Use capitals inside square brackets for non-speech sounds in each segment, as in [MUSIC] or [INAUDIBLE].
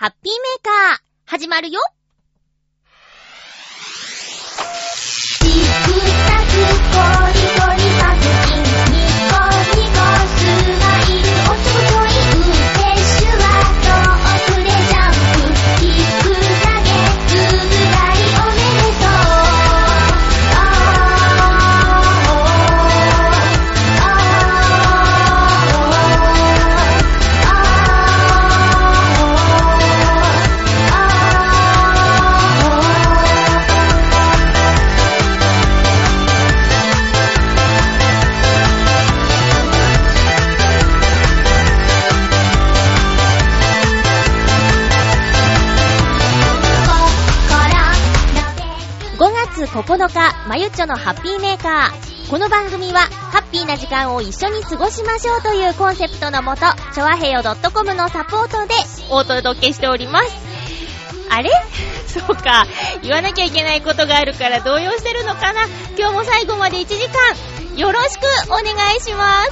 ハッピーメーカー、始まるよ。9日、まゆっちょのハッピーメーカー。この番組は、ハッピーな時間を一緒に過ごしましょうというコンセプトのもと、ちょわへよ .com のサポートでお届けしております。あれ？[LAUGHS] そうか。言わなきゃいけないことがあるから動揺してるのかな今日も最後まで1時間、よろしくお願いします。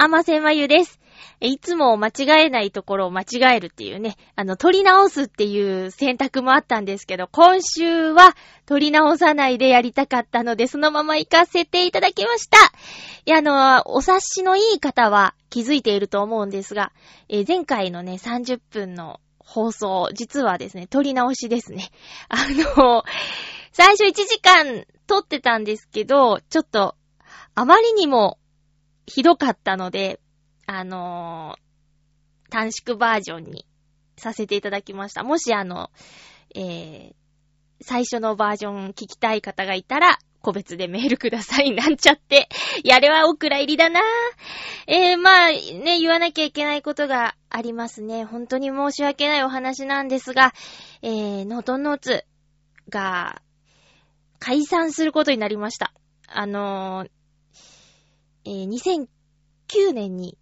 ちょことあませまゆです。いつも間違えないところを間違えるっていうね、あの、取り直すっていう選択もあったんですけど、今週は取り直さないでやりたかったので、そのまま行かせていただきました。いや、あの、お察しのいい方は気づいていると思うんですが、え前回のね、30分の放送、実はですね、取り直しですね。あの、最初1時間撮ってたんですけど、ちょっと、あまりにもひどかったので、あのー短縮バージョンにさせていただきました。もしあの、えー、最初のバージョン聞きたい方がいたら、個別でメールください。なんちゃって。やれはお蔵入りだなえー、まあ、ね、言わなきゃいけないことがありますね。本当に申し訳ないお話なんですが、えー、ノートノーツが解散することになりました。あのーえー2009年に、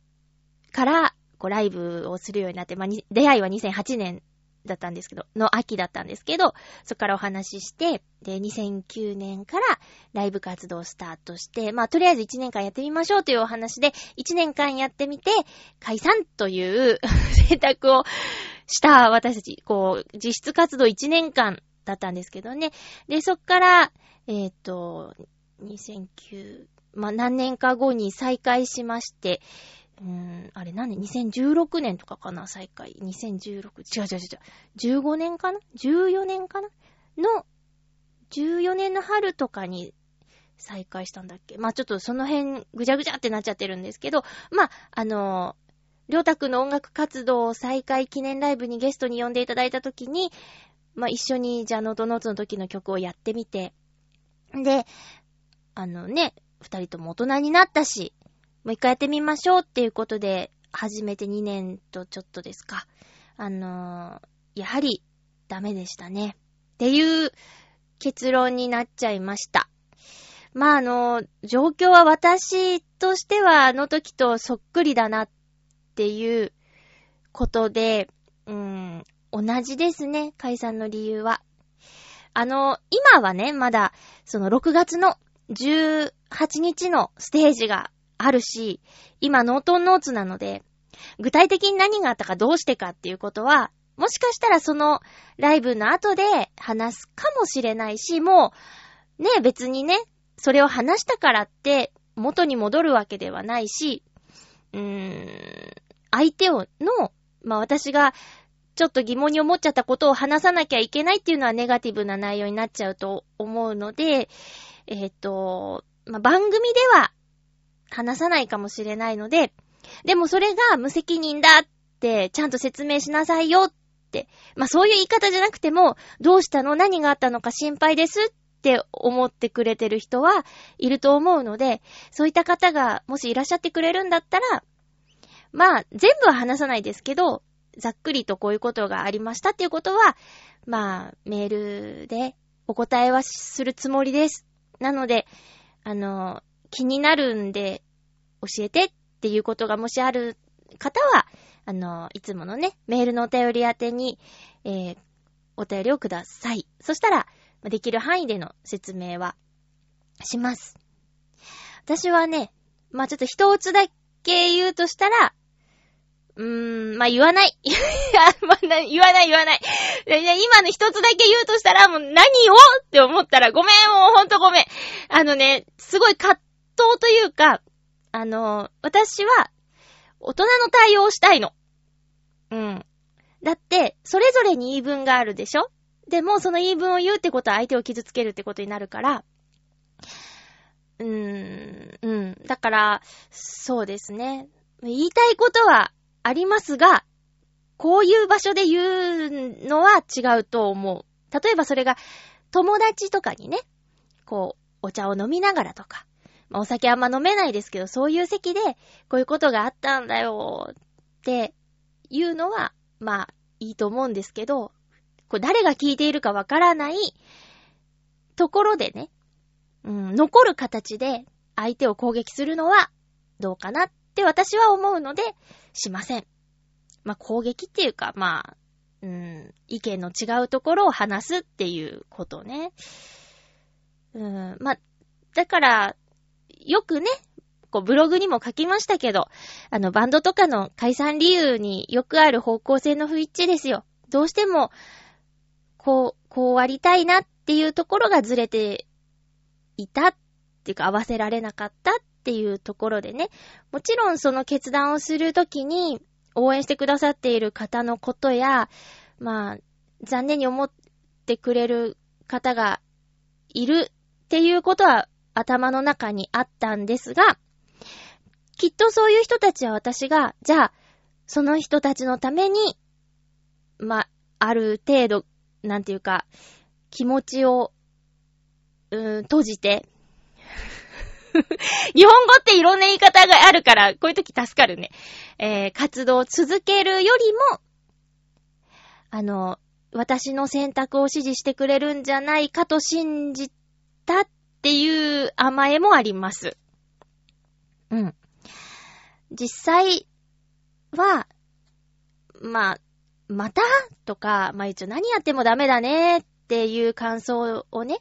から、こう、ライブをするようになって、まあ、出会いは2008年だったんですけど、の秋だったんですけど、そこからお話しして、で、2009年からライブ活動をスタートして、まあ、とりあえず1年間やってみましょうというお話で、1年間やってみて、解散という [LAUGHS] 選択をした私たち、こう、実質活動1年間だったんですけどね。で、そっから、えっ、と、2009、まあ、何年か後に再開しまして、うーん、あれ何年 ?2016 年とかかな再開。2016、違う違う違う。15年かな ?14 年かな？の、14年の春とかに再開したんだっけまあ、ちょっとその辺ぐちゃぐちゃってなっちゃってるんですけど、まあ、あのりょうたくんの音楽活動再開記念ライブにゲストに呼んでいただいたときに、まあ、一緒にじゃあノートノーツの時の曲をやってみて、で、あのね、二人とも大人になったし、もう一回やってみましょうっていうことで、始めて2年とちょっとですか。あのーやはりダメでしたね。っていう結論になっちゃいました。まあ、あの、状況は私としてはあの時とそっくりだなっていうことで、うん、同じですね、解散の理由は。あの、今はね、まだ、その6月の18 8日のステージがあるし、今ノートンノーツなので、具体的に何があったかどうしてかっていうことは、もしかしたらそのライブの後で話すかもしれないし、もう、ね、別にね、それを話したからって元に戻るわけではないし、うーん、相手を、の、まあ、私がちょっと疑問に思っちゃったことを話さなきゃいけないっていうのはネガティブな内容になっちゃうと思うので、えっ、と、まあ、番組では話さないかもしれないので、でもそれが無責任だってちゃんと説明しなさいよって、まあ、そういう言い方じゃなくても、どうしたの？何があったのか心配ですって思ってくれてる人はいると思うので、そういった方がもしいらっしゃってくれるんだったら、まあ、全部は話さないですけど、ざっくりとこういうことがありましたっていうことは、まあ、メールでお答えはするつもりです。なので、あの、気になるんで教えてっていうことがもしある方は、あの、いつものね、メールのお便り宛てに、えー、お便りをください。そしたら、できる範囲での説明はします。私はね、まあちょっと一つだけ言うとしたら、うーん、まあ、言わない。[LAUGHS] いや、まあ、言わない言わない。いや今の一つだけ言うとしたら、もう何をって思ったら、ごめん、もうほんとごめん。あのね、すごい葛藤というか、あの、私は、大人の対応をしたいの。うん。だって、それぞれに言い分があるでしょ？でも、その言い分を言うってことは相手を傷つけるってことになるから、うーん、うん。だから、そうですね。言いたいことはありますが、こういう場所で言うのは違うと思う。例えばそれが友達とかにね、こう、お茶を飲みながらとか、まあ、お酒あんま飲めないですけど、そういう席で、こういうことがあったんだよっていうのは、まあ、いいと思うんですけど、これ誰が聞いているかわからないところでね、うん、残る形で相手を攻撃するのはどうかなっって私は思うので、しません。まあ、攻撃っていうか、まあ、うん、意見の違うところを話すっていうことね。うん、まあ、だから、よくね、こうブログにも書きましたけど、あの、バンドとかの解散理由によくある方向性の不一致ですよ。どうしても、こう、こうありたいなっていうところがずれていたっていうか合わせられなかったっっていうところでね、もちろんその決断をするときに応援してくださっている方のことや、まあ、残念に思ってくれる方がいるっていうことは頭の中にあったんですが、きっとそういう人たちは私が、じゃあ、その人たちのために、まあ、ある程度、なんていうか、気持ちを、うーん、閉じて、[LAUGHS] 日本語っていろんな言い方があるから、こういう時助かるね。えー、活動を続けるよりも、あの、私の選択を支持してくれるんじゃないかと信じたっていう甘えもあります。うん。実際は、まあ、また？とか、まあ一応何やってもダメだねっていう感想をね、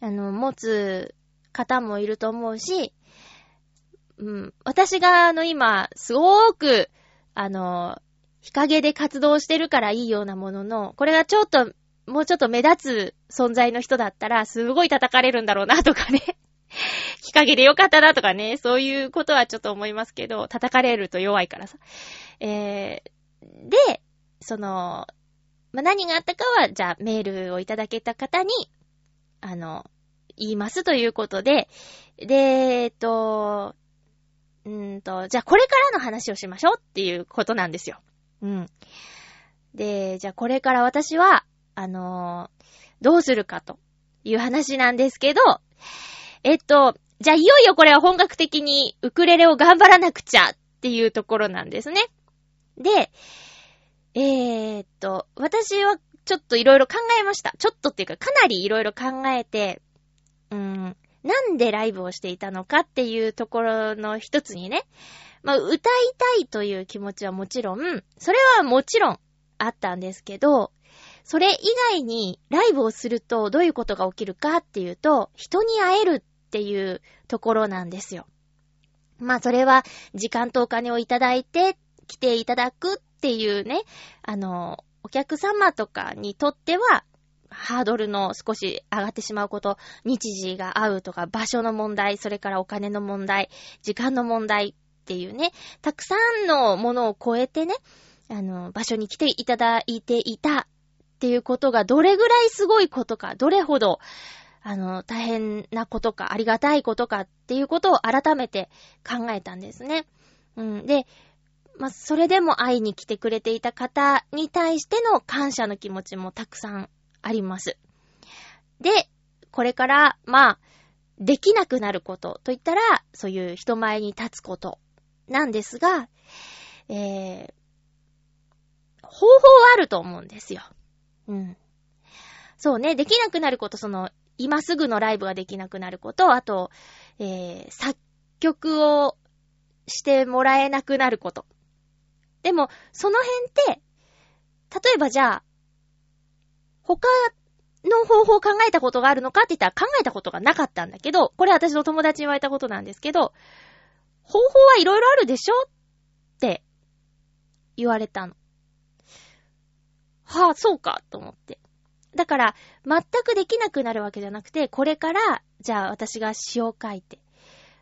あの、持つ方もいると思うし、うん、私があの今、すごく、あの、日陰で活動してるからいいようなものの、これがちょっと、もうちょっと目立つ存在の人だったら、すごい叩かれるんだろうなとかね。[LAUGHS] 日陰でよかったなとかね、そういうことはちょっと思いますけど、叩かれると弱いからさ。えー、で、その、まあ、何があったかは、じゃあメールをいただけた方に、あの、言いますということで、で、えっと、うんと、じゃあこれからの話をしましょうっていうことなんですよ。うん。で、じゃあこれから私は、あのどうするかという話なんですけど、えっと、じゃあいよいよこれは本格的にウクレレを頑張らなくちゃっていうところなんですね。で、えー、っと、私はちょっといろいろ考えました。ちょっとっていうかかなりいろいろ考えて、うん、なんでライブをしていたのかっていうところの一つにね、まあ、歌いたいという気持ちはもちろん、それはもちろんあったんですけど、それ以外にライブをするとどういうことが起きるかっていうと、人に会えるっていうところなんですよ。まあそれは時間とお金をいただいて来ていただくっていうね、あの、お客様とかにとっては、ハードルの少し上がってしまうこと、日時が合うとか場所の問題、それからお金の問題、時間の問題っていうね、たくさんのものを超えてね、あの、場所に来ていただいていたっていうことがどれぐらいすごいことか、どれほど、あの、大変なことか、ありがたいことかっていうことを改めて考えたんですね。うん。で、まあ、それでも会いに来てくれていた方に対しての感謝の気持ちもたくさんあります。で、これから、まあ、できなくなることといったら、そういう人前に立つことなんですが、えー、方法はあると思うんですよ。うん。そうね、できなくなること、その、今すぐのライブができなくなること、あと、えー、作曲をしてもらえなくなること。でも、その辺って、例えばじゃあ、他の方法を考えたことがあるのかって言ったら考えたことがなかったんだけど、これ私の友達に言われたことなんですけど、方法はいろいろあるでしょって言われたの。はあ、そうか、と思って。だから、全くできなくなるわけじゃなくて、これから、じゃあ私が詩を書いて、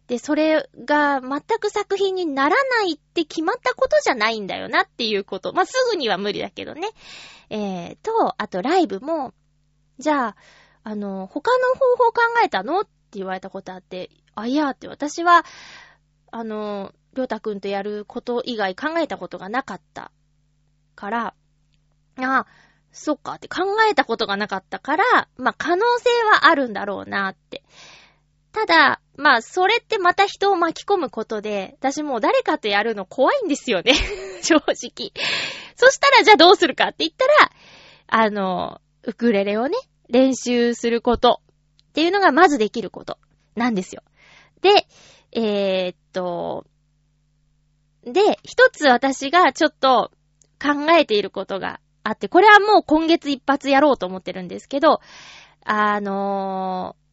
で、それが全く作品にならないって決まったことじゃないんだよなっていうこと。まあ、すぐには無理だけどね。えー、と、あとライブも、じゃあ、あの、他の方法考えたのって言われたことあって、あ、いやって私は、あの、りょうたくんとやること以外考えたことがなかったから、あ、そっかって考えたことがなかったから、まあ、可能性はあるんだろうなって。ただ、まあ、それってまた人を巻き込むことで、私もう誰かとやるの怖いんですよね。[LAUGHS] 正直。そしたらじゃあどうするかって言ったら、あの、ウクレレをね、練習することっていうのがまずできることなんですよ。で、えー、っと、で、一つ私がちょっと考えていることがあって、これはもう今月一発やろうと思ってるんですけど、あのー、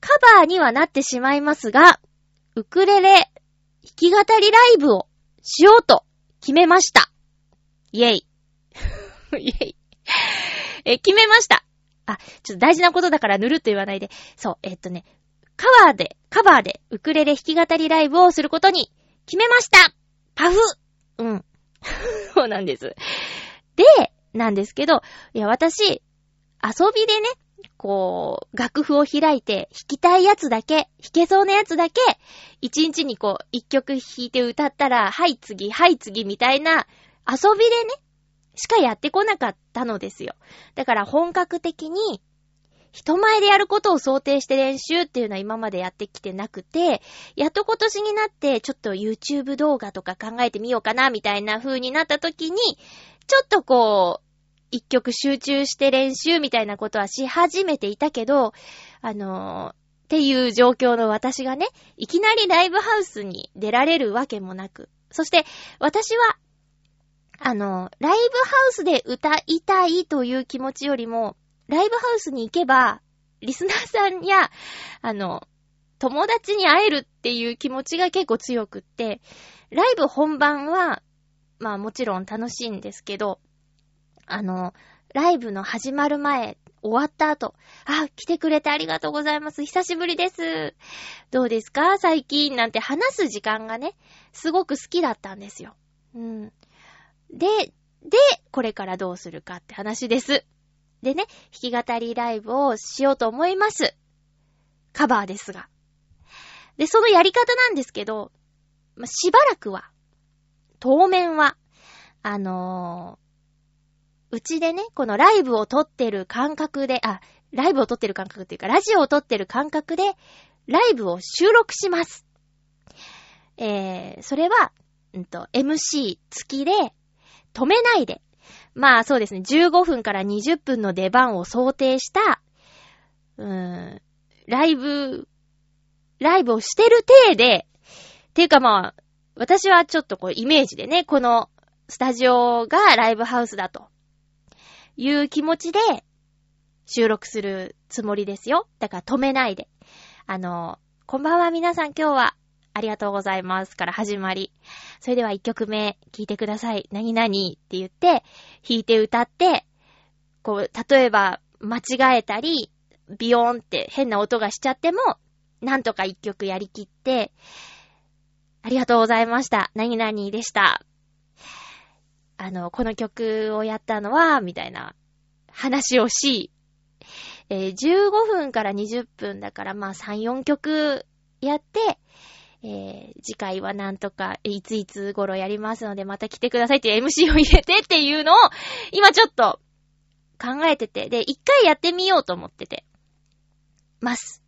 カバーにはなってしまいますが、ウクレレ弾き語りライブをしようと決めました。イェイ。[LAUGHS] イェイ。え、決めました。あ、ちょっと大事なことだからぬるっと言わないで。そう、えっとね、カバーで、カバーでウクレレ弾き語りライブをすることに決めましたパフうん。[LAUGHS] そうなんです。で、なんですけど、いや、私、遊びでね、こう、楽譜を開いて、弾きたいやつだけ、弾けそうなやつだけ、一日にこう、一曲弾いて歌ったら、はい次、はい次みたいな、遊びでね、しかやってこなかったのですよ。だから本格的に、人前でやることを想定して練習っていうのは今までやってきてなくて、やっと今年になってちょっと YouTube 動画とか考えてみようかなみたいな風になった時に、ちょっとこう、一曲集中して練習みたいなことはし始めていたけど、あのー、っていう状況の私がね、いきなりライブハウスに出られるわけもなく、そして私は、あの、ライブハウスで歌いたいという気持ちよりも、ライブハウスに行けば、リスナーさんや、あの、友達に会えるっていう気持ちが結構強くって、ライブ本番は、まあもちろん楽しいんですけど、あの、ライブの始まる前、終わった後、あ、来てくれてありがとうございます。久しぶりです。どうですか？最近なんて話す時間がね、すごく好きだったんですよ。うん。で、で、これからどうするかって話です。でね、弾き語りライブをしようと思います。カバーですが。で、そのやり方なんですけど、ましばらくは、当面は、あのーうちでね、このライブを撮ってる感覚で、あ、ライブを撮ってる感覚っていうか、ラジオを撮ってる感覚で、ライブを収録します。えー、それは、うんと、MC 付きで、止めないで。まあそうですね、15分から20分の出番を想定した、うーん、ライブ、ライブをしてる体で、ていうかまあ、私はちょっとこうイメージでね、このスタジオがライブハウスだと。いう気持ちで収録するつもりですよ。だから止めないで。あの、こんばんは皆さん今日はありがとうございますから始まり。それでは1曲目聴いてください。何々って言って、弾いて歌って、こう、例えば間違えたり、ビヨーンって変な音がしちゃっても、なんとか1曲やりきって、ありがとうございました。何々でした。あの、この曲をやったのは、みたいな話をし、えー、15分から20分だからまあ3、4曲やって、えー、次回はなんとか、いついつ頃やりますので、また来てくださいって MC を入れてっていうのを、今ちょっと考えてて、で、一回やってみようと思ってて、ます。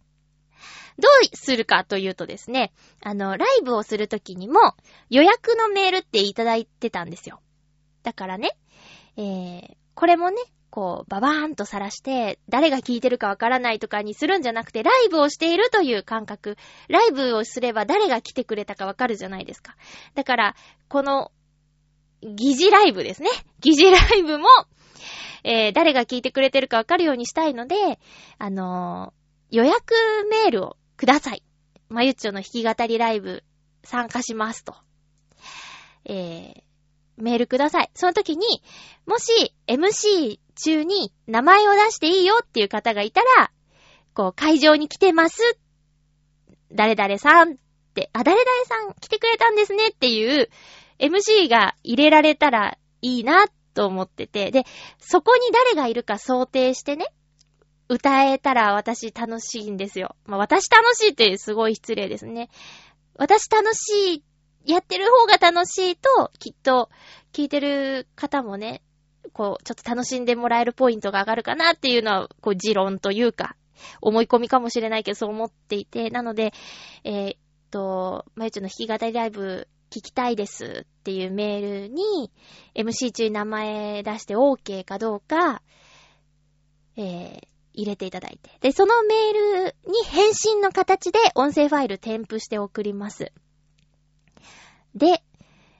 どうするかというとですね、あの、ライブをするときにも予約のメールっていただいてたんですよ。だからね、えー、これもね、こう、ババーンとさらして、誰が聞いてるかわからないとかにするんじゃなくて、ライブをしているという感覚。ライブをすれば誰が来てくれたかわかるじゃないですか。だから、この、疑似ライブですね。疑似ライブも、えー、誰が聞いてくれてるかわかるようにしたいので、あのー、予約メールをください。まゆっちょの弾き語りライブ参加しますと。えー、メールください。その時に、もし MC 中に名前を出していいよっていう方がいたら、こう、会場に来てます。誰々さんって、あ、誰々さん来てくれたんですねっていう MC が入れられたらいいなと思ってて、で、そこに誰がいるか想定してね、歌えたら私楽しいんですよ。まあ、私楽しいってすごい失礼ですね。私楽しいやってる方が楽しいと、きっと、聞いてる方もね、こう、ちょっと楽しんでもらえるポイントが上がるかなっていうのは、こう、持論というか、思い込みかもしれないけど、そう思っていて、なので、えー、っと、まゆちょの弾き語りライブ聞きたいですっていうメールに、MC 中に名前出して OK かどうか、えー、入れていただいて。で、そのメールに返信の形で音声ファイル添付して送ります。で、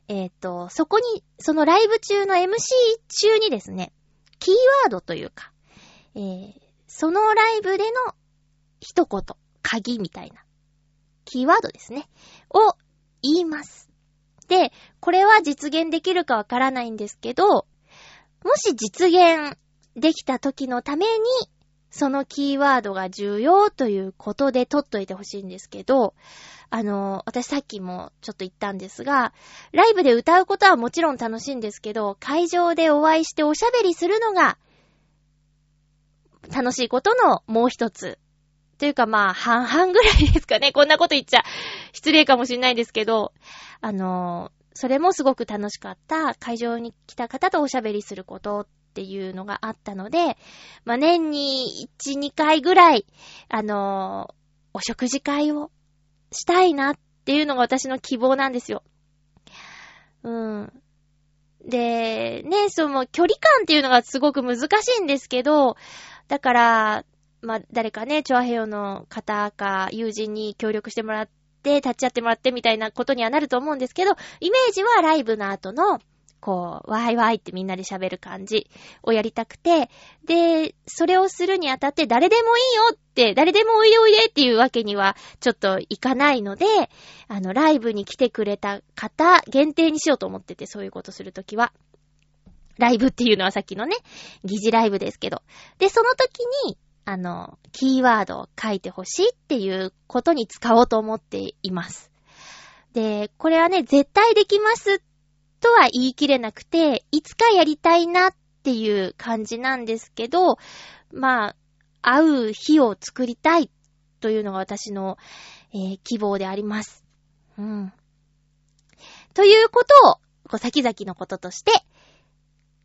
えっ、ー、と、そこに、そのライブ中の MC 中にですね、キーワードというか、えー、そのライブでの一言、鍵みたいな、キーワードですね、を言います。で、これは実現できるかわからないんですけど、もし実現できた時のために、そのキーワードが重要ということで取っといてほしいんですけど、あの、私さっきもちょっと言ったんですが、ライブで歌うことはもちろん楽しいんですけど、会場でお会いしておしゃべりするのが、楽しいことのもう一つ。というかまあ、半々ぐらいですかね。こんなこと言っちゃ失礼かもしれないですけど、あの、それもすごく楽しかった会場に来た方とおしゃべりすることっていうのがあったので、まあ年に1、2回ぐらい、あの、お食事会をしたいなっていうのが私の希望なんですよ。うん。で、ね、その距離感っていうのがすごく難しいんですけど、だから、まあ、誰かね、チョアヘヨの方か友人に協力してもらって、立ち会ってもらってみたいなことにはなると思うんですけど、イメージはライブの後のこう、ワイワイってみんなで喋る感じをやりたくて、で、それをするにあたって誰でもいいよって、誰でもおいでおいでっていうわけにはちょっといかないので、あの、ライブに来てくれた方限定にしようと思ってて、そういうことするときは。ライブっていうのはさっきのね、疑似ライブですけど。で、その時に、あの、キーワードを書いてほしいっていうことに使おうと思っています。で、これはね、絶対できますとは言い切れなくて、いつかやりたいなっていう感じなんですけど、まあ、会う日を作りたいというのが私の、えー、希望であります。うん。ということを、こう先々のこととして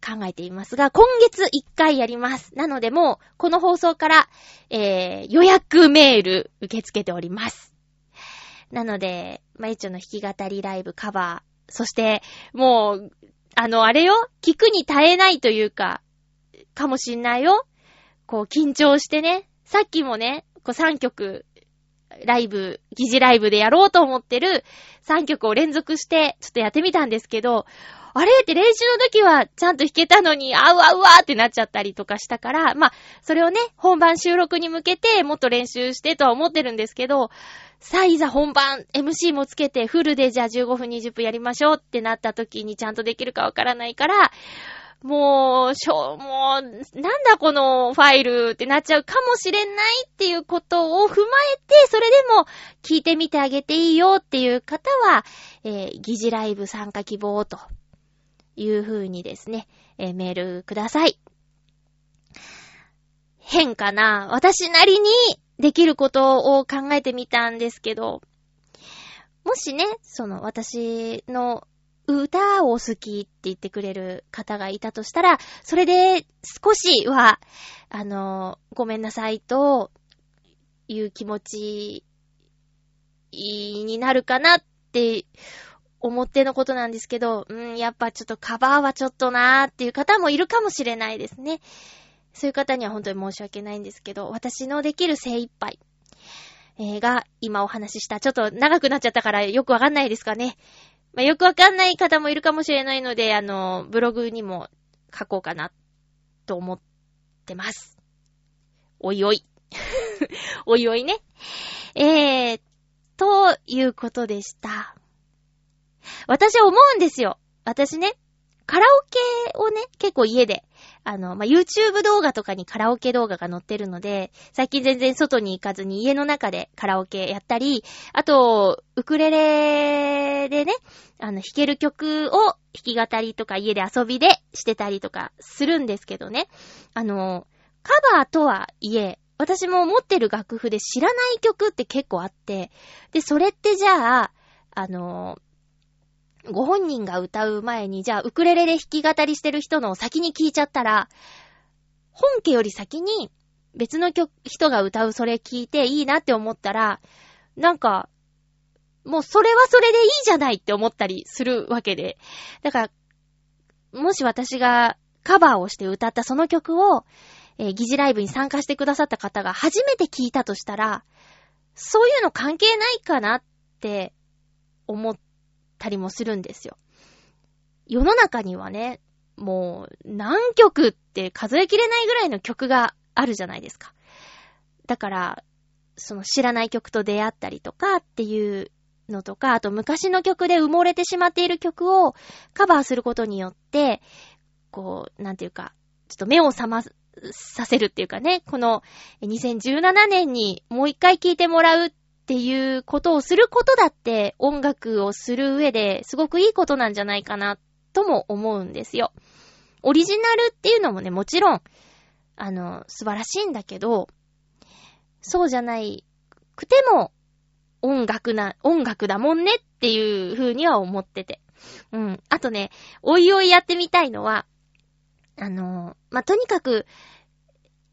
考えていますが、今月1回やります。なのでもう、この放送から、えー、予約メール受け付けております。なので、まゆちょの弾き語りライブカバー、そして、もう、あの、あれよ？聞くに耐えないというか、かもしんないよ？こう、緊張してね？さっきもね、こう3曲ライブ、疑似ライブでやろうと思ってる3曲を連続してちょっとやってみたんですけど、あれ？って練習の時はちゃんと弾けたのに、あうあうわってなっちゃったりとかしたから、まあ、それをね、本番収録に向けてもっと練習してとは思ってるんですけど、さあいざ本番、MC もつけてフルでじゃあ15分20分やりましょうってなった時にちゃんとできるかわからないから、もう、しょう、もう、なんだこのファイルってなっちゃうかもしれないっていうことを踏まえて、それでも聞いてみてあげていいよっていう方は、えー、疑似ライブ参加希望という風にですね、えー、メールください。変かな私なりにできることを考えてみたんですけど、もしね、その私の歌を好きって言ってくれる方がいたとしたら、それで少しは、あの、ごめんなさいという気持ちになるかなって思ってのことなんですけど、うん、やっぱちょっとカバーはちょっとなーっていう方もいるかもしれないですね。そういう方には本当に申し訳ないんですけど、私のできる精一杯、えー、が今お話しした、ちょっと長くなっちゃったからよくわかんないですかね。まあ、よくわかんない方もいるかもしれないので、あの、ブログにも書こうかな、と思ってます。おいおい。[LAUGHS] おいおいね。えー、ということでした。私は思うんですよ。私ね、カラオケをね、結構家であの、まあ、YouTube 動画とかにカラオケ動画が載ってるので、最近全然外に行かずに家の中でカラオケやったり、あと、ウクレレでね、あの、弾ける曲を弾き語りとか家で遊びでしてたりとかするんですけどね。あの、カバーとはいえ、私も持ってる楽譜で知らない曲って結構あって、で、それってじゃあ、あの、ご本人が歌う前に、じゃあ、ウクレレで弾き語りしてる人のを先に聞いちゃったら、本家より先に別の曲、人が歌うそれ聞いていいなって思ったら、なんか、もうそれはそれでいいじゃないって思ったりするわけで。だから、もし私がカバーをして歌ったその曲を、えー、疑似ライブに参加してくださった方が初めて聞いたとしたら、そういうの関係ないかなって思ったりもするんですよ。世の中にはね、もう何曲って数えきれないぐらいの曲があるじゃないですか。だから、その知らない曲と出会ったりとかっていうのとか、あと昔の曲で埋もれてしまっている曲をカバーすることによって、こう、なんていうか、ちょっと目を覚まさせるっていうかね、この2017年にもう一回聴いてもらうっっていうことをすることだって音楽をする上ですごくいいことなんじゃないかなとも思うんですよ。オリジナルっていうのもね、もちろん、あの、素晴らしいんだけど、そうじゃないくても音楽な、音楽だもんねっていう風には思ってて。うん。あとね、おいおいやってみたいのは、あの、まあ、とにかく、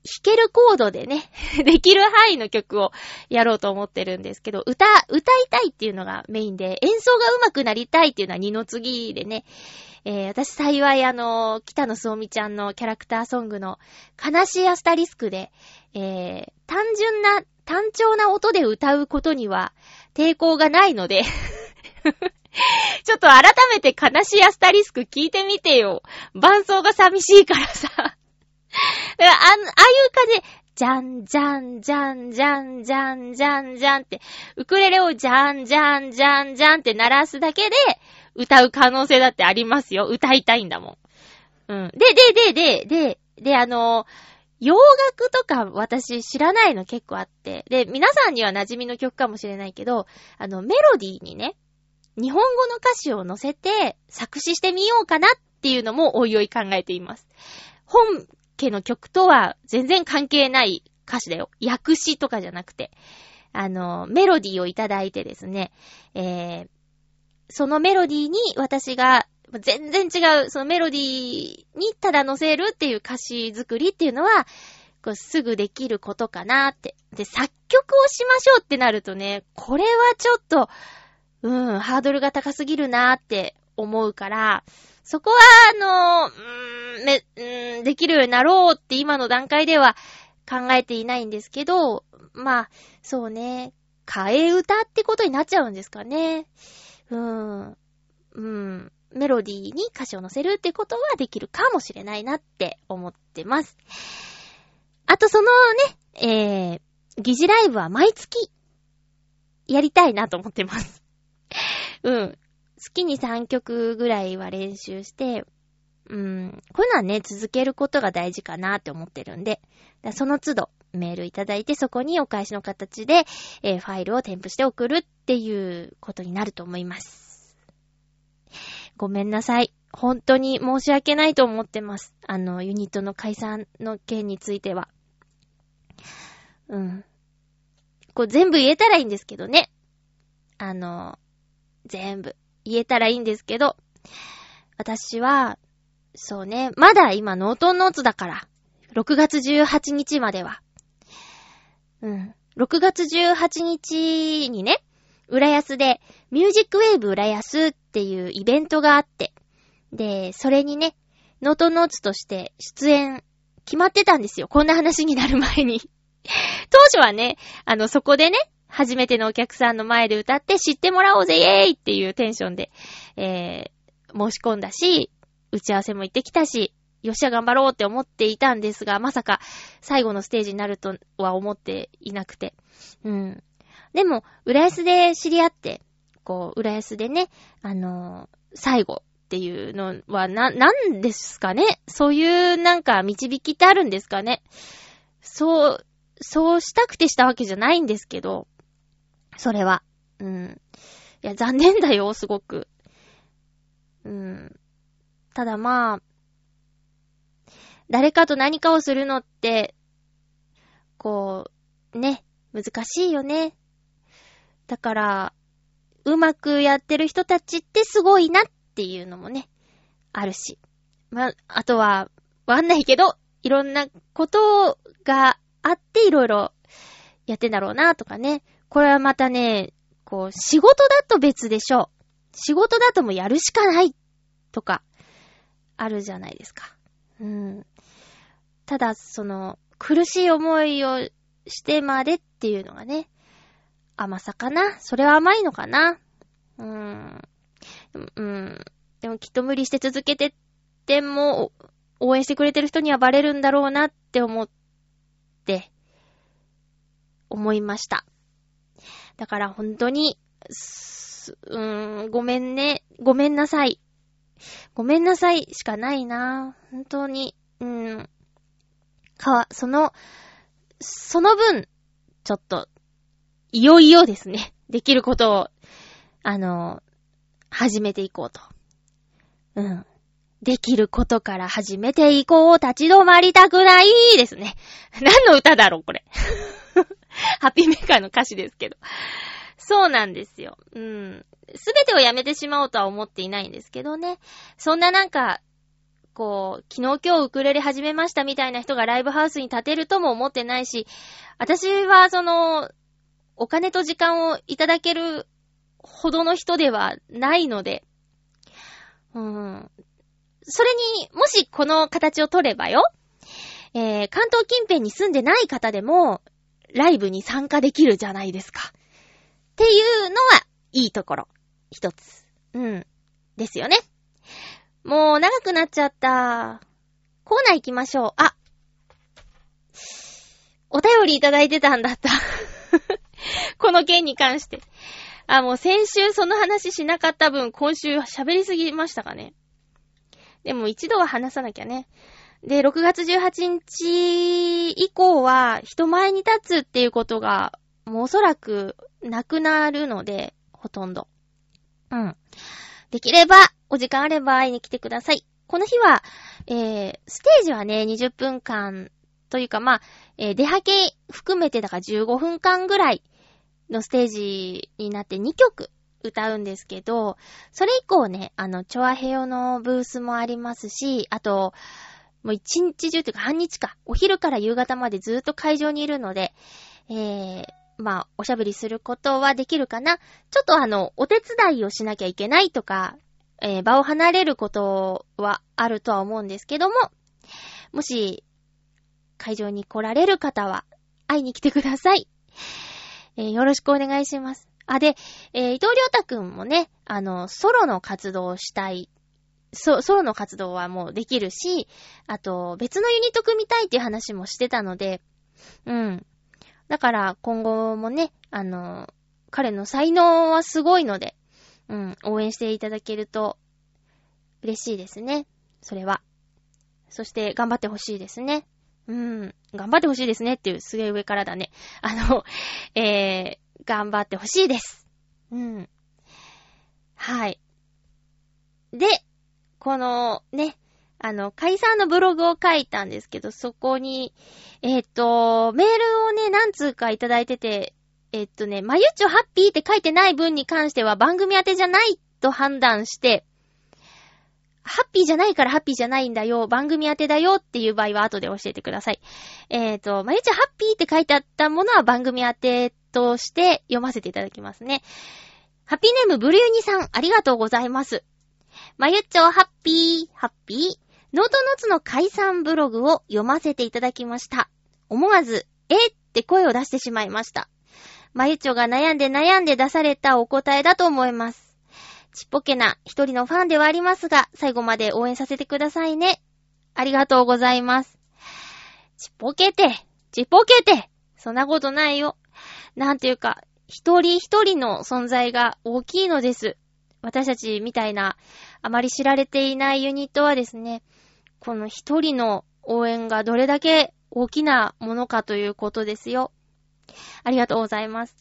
弾けるコードでね、[LAUGHS] できる範囲の曲をやろうと思ってるんですけど、歌、歌いたいっていうのがメインで、演奏が上手くなりたいっていうのは二の次でね、えー、私幸いあの、北野すおみちゃんのキャラクターソングの悲しいアスタリスクで、えー、単純な、単調な音で歌うことには抵抗がないので [LAUGHS] ちょっと改めて悲しいアスタリスク聞いてみてよ。伴奏が寂しいからさ、[LAUGHS] あ、ああいう感じ、じゃんじゃんじゃんじゃんじゃんじゃんじゃんって、ウクレレをじゃんじゃんじゃんじゃんって鳴らすだけで、歌う可能性だってありますよ。歌いたいんだもん。うん。で、で、で、で、で、で、あの、洋楽とか私知らないの結構あって。で、皆さんには馴染みの曲かもしれないけど、あの、メロディーにね、日本語の歌詞を載せて作詞してみようかなっていうのもおいおい考えています。本家の曲とは全然関係ない歌詞だよ。訳詞とかじゃなくて。あの、メロディーをいただいてですね、えー、そのメロディーに私が全然違う、そのメロディーにただ乗せるっていう歌詞作りっていうのは、すぐできることかなって。で、作曲をしましょうってなるとね、これはちょっと、うん、ハードルが高すぎるなって思うから、そこは、あの、うーん、め、うーん、できるようになろうって今の段階では考えていないんですけど、まあ、そうね、替え歌ってことになっちゃうんですかね。うーん。うーん。メロディーに歌詞を乗せるってことはできるかもしれないなって思ってます。あとそのね、えー、疑似ライブは毎月やりたいなと思ってます。うん。月に3曲ぐらいは練習して、うん。こういうのはね、続けることが大事かなって思ってるんで、その都度メールいただいて、そこにお返しの形で、えーファイルを添付して送るっていうことになると思います。ごめんなさい。本当に申し訳ないと思ってます。あの、ユニットの解散の件については。うん。こう全部言えたらいいんですけどね。あの、全部言えたらいいんですけど、私は、そうね、まだ今ノートンノーツだから、6月18日までは。うん。6月18日にね、浦安で、ミュージックウェーブ浦安っていうイベントがあって、で、それにね、ノートンノーツとして出演決まってたんですよ。こんな話になる前に。[LAUGHS] 当初はね、あの、そこでね、初めてのお客さんの前で歌って知ってもらおうぜ、イエーイっていうテンションで、えー、申し込んだし、打ち合わせも行ってきたし、よっしゃ頑張ろうって思っていたんですが、まさか最後のステージになるとは思っていなくて。うん。でも、浦安で知り合って、こう、浦安でね、あのー最後っていうのは、な、なんですかね？そういうなんか導きってあるんですかね？そう、そうしたくてしたわけじゃないんですけど、それは。うん。いや、残念だよ、すごく。うん。ただまあ、誰かと何かをするのって、こう、ね、難しいよね。だから、うまくやってる人たちってすごいなっていうのもね、あるし。まあ、あとは、わかんないけど、いろんなことがあっていろいろやってんだろうなとかね。これはまたね、こう、仕事だと別でしょ。仕事だともやるしかないとか、あるじゃないですか。うん。ただ、その、苦しい思いをしてまでっていうのがね、甘さかな？それは甘いのかな？うーん。うん。でもきっと無理して続けてっても、応援してくれてる人にはバレるんだろうなって思って、思いました。だから本当に、すうーん、ごめんね。ごめんなさい。ごめんなさいしかないな。本当に。うん。かわ、その、その分、ちょっと、いよいよですね。できることを、あの、始めていこうと。うん。できることから始めていこう。立ち止まりたくないですね。何の歌だろう、これ。[LAUGHS] ハッピーメーカーの歌詞ですけど。そうなんですよ。うん。すべてをやめてしまおうとは思っていないんですけどね。そんななんか、こう、昨日今日ウクレレ始めましたみたいな人がライブハウスに立てるとも思ってないし、私はその、お金と時間をいただけるほどの人ではないので、うん。それに、もしこの形を取ればよ、えー、関東近辺に住んでない方でも、ライブに参加できるじゃないですか。っていうのは、いいところ。一つ。うん。ですよね。もう長くなっちゃった。コーナー行きましょう。あお便りいただいてたんだった。[LAUGHS] この件に関して。あ、もう先週その話しなかった分、今週喋りすぎましたかね。でも一度は話さなきゃね。で、6月18日以降は人前に立つっていうことが、もうおそらくなくなるので、ほとんど。うん。できれば、お時間あれば会いに来てください。この日は、えー、ステージはね、20分間というか、まあ、えー出はけ含めてだから15分間ぐらいのステージになって2曲歌うんですけど、それ以降ね、あの、チョアヘヨのブースもありますし、あと、もう一日中というか半日か、お昼から夕方までずっと会場にいるので、えー、まあ、おしゃべりすることはできるかな。ちょっとあの、お手伝いをしなきゃいけないとか、えー場を離れることはあるとは思うんですけども、もし、会場に来られる方は、会いに来てください。えーよろしくお願いします。あ、で、えー伊藤良太くんもね、あの、ソロの活動をしたい。ソソロの活動はもうできるし、あと、別のユニット組みたいっていう話もしてたので、うん。だから、今後もね、あの、彼の才能はすごいので、うん、応援していただけると、嬉しいですね。それは。そして、頑張ってほしいですね。うん。頑張ってほしいですねっていう、すげえ上からだね。あの、[LAUGHS] えー、頑張ってほしいです。うん。はい。で、この、ね、あの、解散のブログを書いたんですけど、そこに、えっ、と、メールをね、何通かいただいてて、えっ、とね、まゆちょハッピーって書いてない文に関しては番組宛てじゃないと判断して、ハッピーじゃないからハッピーじゃないんだよ、番組宛てだよっていう場合は後で教えてください。えっ、と、まゆちょハッピーって書いてあったものは番組宛てとして読ませていただきますね。ハッピーネームブルユニさん、ありがとうございます。まゆっちょハッピー、ハッピー。ノートノーツの解散ブログを読ませていただきました。思わず、えって声を出してしまいました。まゆちょが悩んで悩んで出されたお答えだと思います。ちっぽけな一人のファンではありますが、最後まで応援させてくださいね。ありがとうございます。ちっぽけて、ちっぽけて、そんなことないよ。なんていうか、一人一人の存在が大きいのです。私たちみたいな、あまり知られていないユニットはですね、この一人の応援がどれだけ大きなものかということですよ。ありがとうございます。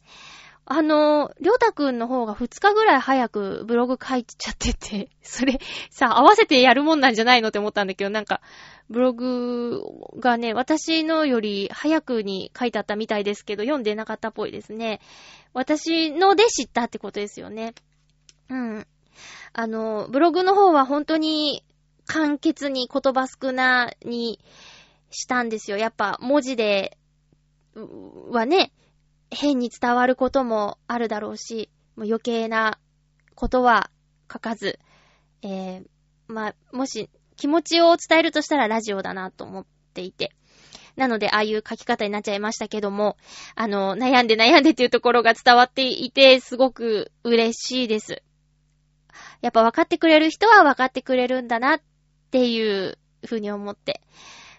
あの、りょうたくんの方が2日ぐらい早くブログ書いちゃってて、[LAUGHS] それ、さ、合わせてやるもんなんじゃないのって思ったんだけど、なんか、ブログがね、私のより早くに書いてあったみたいですけど、読んでなかったっぽいですね。私ので知ったってことですよね。うん。あの、ブログの方は本当に簡潔に言葉少なにしたんですよ。やっぱ文字で、はね、変に伝わることもあるだろうし、もう余計なことは書かず、えー、まあ、もし気持ちを伝えるとしたらラジオだなと思っていて。なので、ああいう書き方になっちゃいましたけども、あの、悩んで悩んでっていうところが伝わっていて、すごく嬉しいです。やっぱ分かってくれる人は分かってくれるんだなっっていうふうに思って。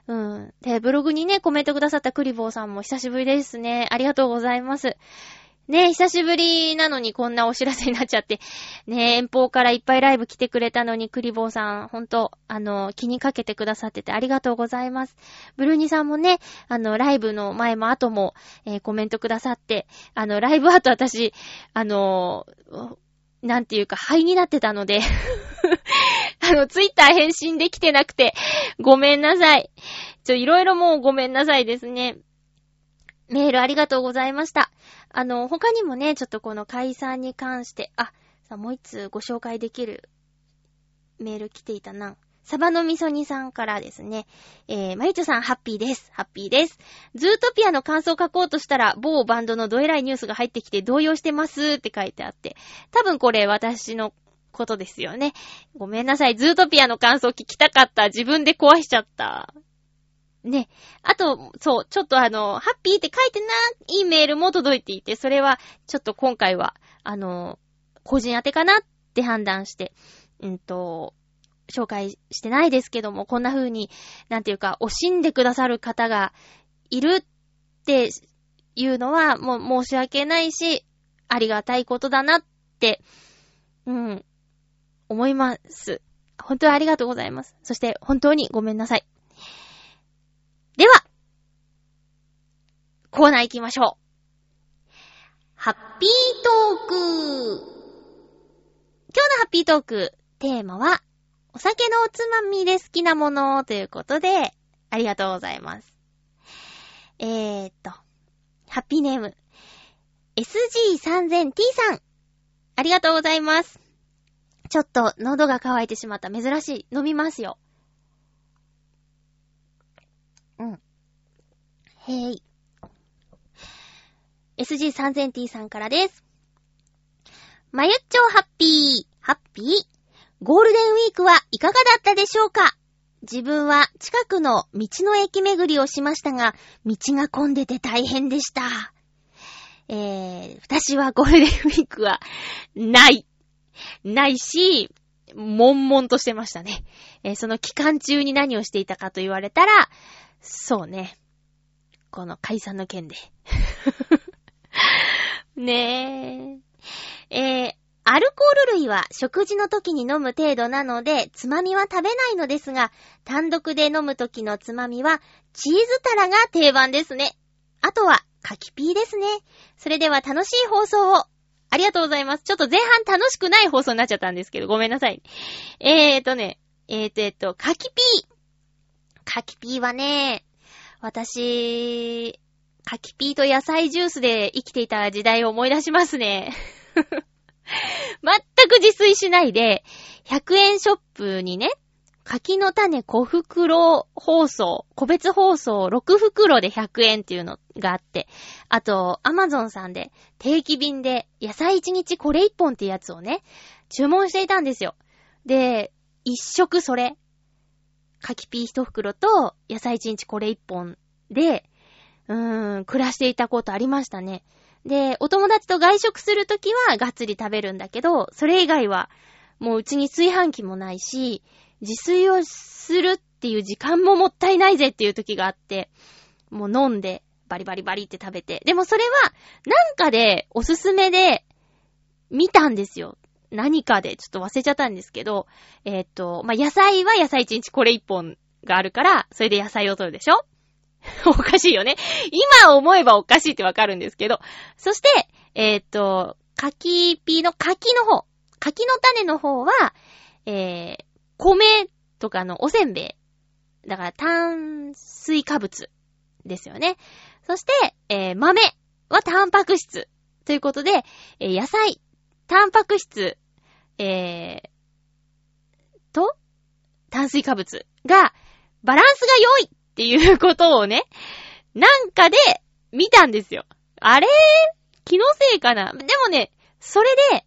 うん。で、ブログにね、コメントくださったクリボーさんも久しぶりですね。ありがとうございます。ね久しぶりなのにこんなお知らせになっちゃって。ね遠方からいっぱいライブ来てくれたのに、クリボーさん、ほんと、あの、気にかけてくださっててありがとうございます。ブルーニさんもね、あの、ライブの前も後も、えーコメントくださって、あの、ライブ後私、あの、なんていうか、灰になってたので、あの、ツイッター返信できてなくて、ごめんなさい。ちょ、いろいろもうごめんなさいですね。メールありがとうございました。あの、他にもね、ちょっとこの解散に関して、あ、さあもう一通ご紹介できるメール来ていたな。サバのみそにさんからですね。えー、まゆちょさん、ハッピーです。ハッピーです。ズートピアの感想書こうとしたら、某バンドのドエライニュースが入ってきて動揺してますって書いてあって。多分これ私のことですよね。ごめんなさい。ズートピアの感想聞きたかった。自分で壊しちゃった。ね。あと、そう、ちょっとあの、ハッピーって書いてないいメールも届いていて、それは、ちょっと今回は、あの、個人宛てかなって判断して、うんと、紹介してないですけども、こんな風に、なんていうか、惜しんでくださる方がいるっていうのは、もう申し訳ないし、ありがたいことだなって、うん、思います。本当にありがとうございます。そして、本当にごめんなさい。では、コーナー行きましょう。ハッピートーク今日のハッピートーク、テーマは、お酒のおつまみで好きなものということで、ありがとうございます。えーっと、ハッピーネーム、SG3000T さん、ありがとうございます。ちょっと喉が渇いてしまった珍しい。飲みますよ。うん。へい。SG3000T さんからです。まゆっちょハッピー、ハッピー？ゴールデンウィークはいかがだったでしょうか？自分は近くの道の駅巡りをしましたが、道が混んでて大変でした。えー、私はゴールデンウィークは、ない。ないし、悶々としてましたね。えーその期間中に何をしていたかと言われたら、そうね。この解散の件で。[LAUGHS] ねえ。えー、アルコール類は食事の時に飲む程度なので、つまみは食べないのですが、単独で飲む時のつまみは、チーズタラが定番ですね。あとは、柿ピーですね。それでは楽しい放送を。ありがとうございます。ちょっと前半楽しくない放送になっちゃったんですけど、ごめんなさい。えーとね、えーと、えーと、柿ピー。柿ピーはね、私、柿ピーと野菜ジュースで生きていた時代を思い出しますね。[LAUGHS] 全く自炊しないで、100円ショップにね、柿の種小袋包装、個別包装6袋で100円っていうのがあって、あと、アマゾンさんで定期便で野菜1日これ1本ってやつをね、注文していたんですよ。で、一食それ、柿ピー1袋と野菜1日これ1本で、うーん、暮らしていたことありましたね。で、お友達と外食するときはがっつり食べるんだけど、それ以外は、もううちに炊飯器もないし、自炊をするっていう時間ももったいないぜっていう時があって、もう飲んで、バリバリバリって食べて。でもそれは、なんかで、おすすめで、見たんですよ。何かで、ちょっと忘れちゃったんですけど、えーっと、まあ、野菜は野菜1日これ1本があるから、それで野菜を取るでしょ？[LAUGHS] おかしいよね。今思えばおかしいってわかるんですけど。そして、えーっと、柿ピーの柿の方。柿の種の方は、えー、米とかのおせんべい。だから炭水化物ですよね。そして、えー、豆はタンパク質。ということで、えー野菜、タンパク質、えー、と、炭水化物が、バランスが良いっていうことをね、なんかで見たんですよ。あれ？気のせいかな？でもね、それで、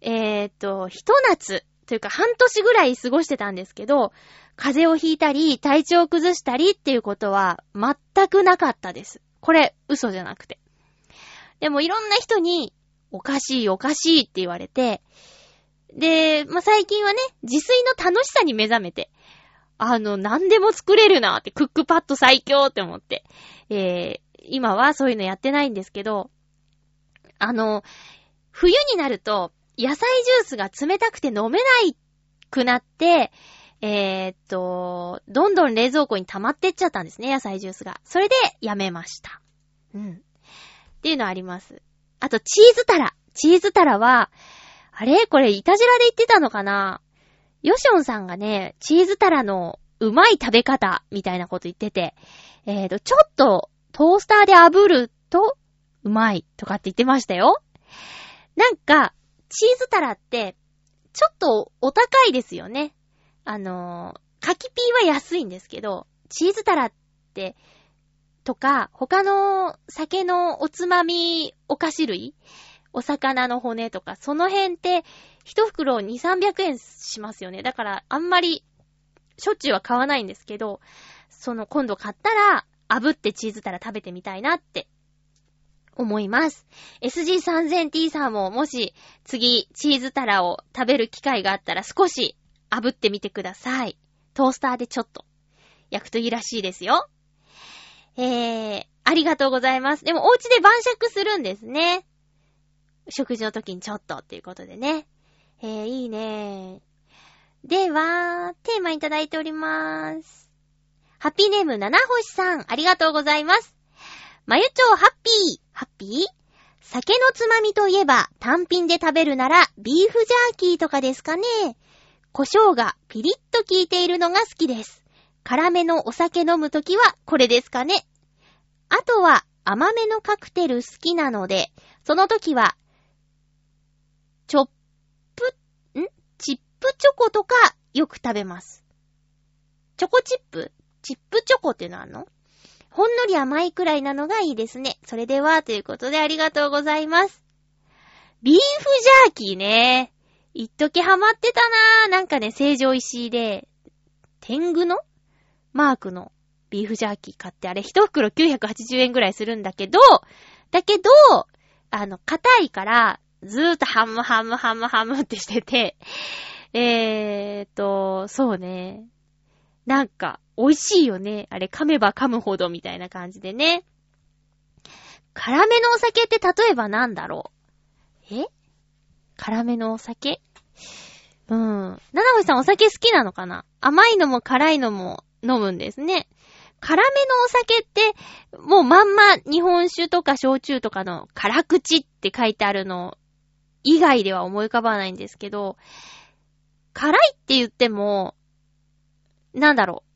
えーっと、ひと夏というか半年ぐらい過ごしてたんですけど、風邪をひいたり、体調を崩したりっていうことは全くなかったです。これ、嘘じゃなくて。でもいろんな人に、おかしいおかしいって言われて、で、まあ、最近はね、自炊の楽しさに目覚めて、あの、何でも作れるなって、クックパッド最強って思って、えー、今はそういうのやってないんですけど、あの、冬になると、野菜ジュースが冷たくて飲めないくなって、えーっと、どんどん冷蔵庫に溜まってっちゃったんですね、野菜ジュースが。それで、やめました。うん。っていうのあります。あと、チーズタラ。チーズタラは、あれ？これ、イタジラで言ってたのかな？ヨシオンさんがね、チーズタラのうまい食べ方みたいなこと言ってて、えーと、ちょっとトースターで炙るとうまいとかって言ってましたよ。なんか、チーズタラって、ちょっとお高いですよね。あのー、柿ピーは安いんですけど、チーズタラって、とか、他の酒のおつまみお菓子類お魚の骨とか、その辺って、一袋2、300円しますよね。だから、あんまり、しょっちゅうは買わないんですけど、その、今度買ったら、炙ってチーズタラ食べてみたいなって、思います。SG3000T さんも、もし、次、チーズタラを食べる機会があったら、少し、炙ってみてください。トースターでちょっと、焼くといいらしいですよ。えー、ありがとうございます。でも、お家で晩酌するんですね。食事の時にちょっとっていうことでね。えー、いいねでは、テーマいただいておりまーす。ハッピーネーム七星さん、ありがとうございます。まゆちょうハッピー、ハッピー？酒のつまみといえば、単品で食べるなら、ビーフジャーキーとかですかね。胡椒がピリッと効いているのが好きです。辛めのお酒飲むときは、これですかね。あとは、甘めのカクテル好きなので、その時は、チョップ、ん？チップチョコとかよく食べます。チョコチップ？チップチョコっていうのあんの？ほんのり甘いくらいなのがいいですね。それでは、ということでありがとうございます。ビーフジャーキーね。一時ハマってたなぁ。なんかね、成城石で、天狗の？マークのビーフジャーキー買って、あれ一袋980円ぐらいするんだけど、だけど、あの、硬いから、ずーっとハムハムハムハムってしてて、えーと、そうね。なんか、美味しいよね。あれ、噛めば噛むほどみたいな感じでね。辛めのお酒って例えばなんだろう？え？辛めのお酒？うん。七星さんお酒好きなのかな？甘いのも辛いのも飲むんですね。辛めのお酒って、もうまんま日本酒とか焼酎とかの辛口って書いてあるの以外では思い浮かばないんですけど、辛いって言っても、なんだろう？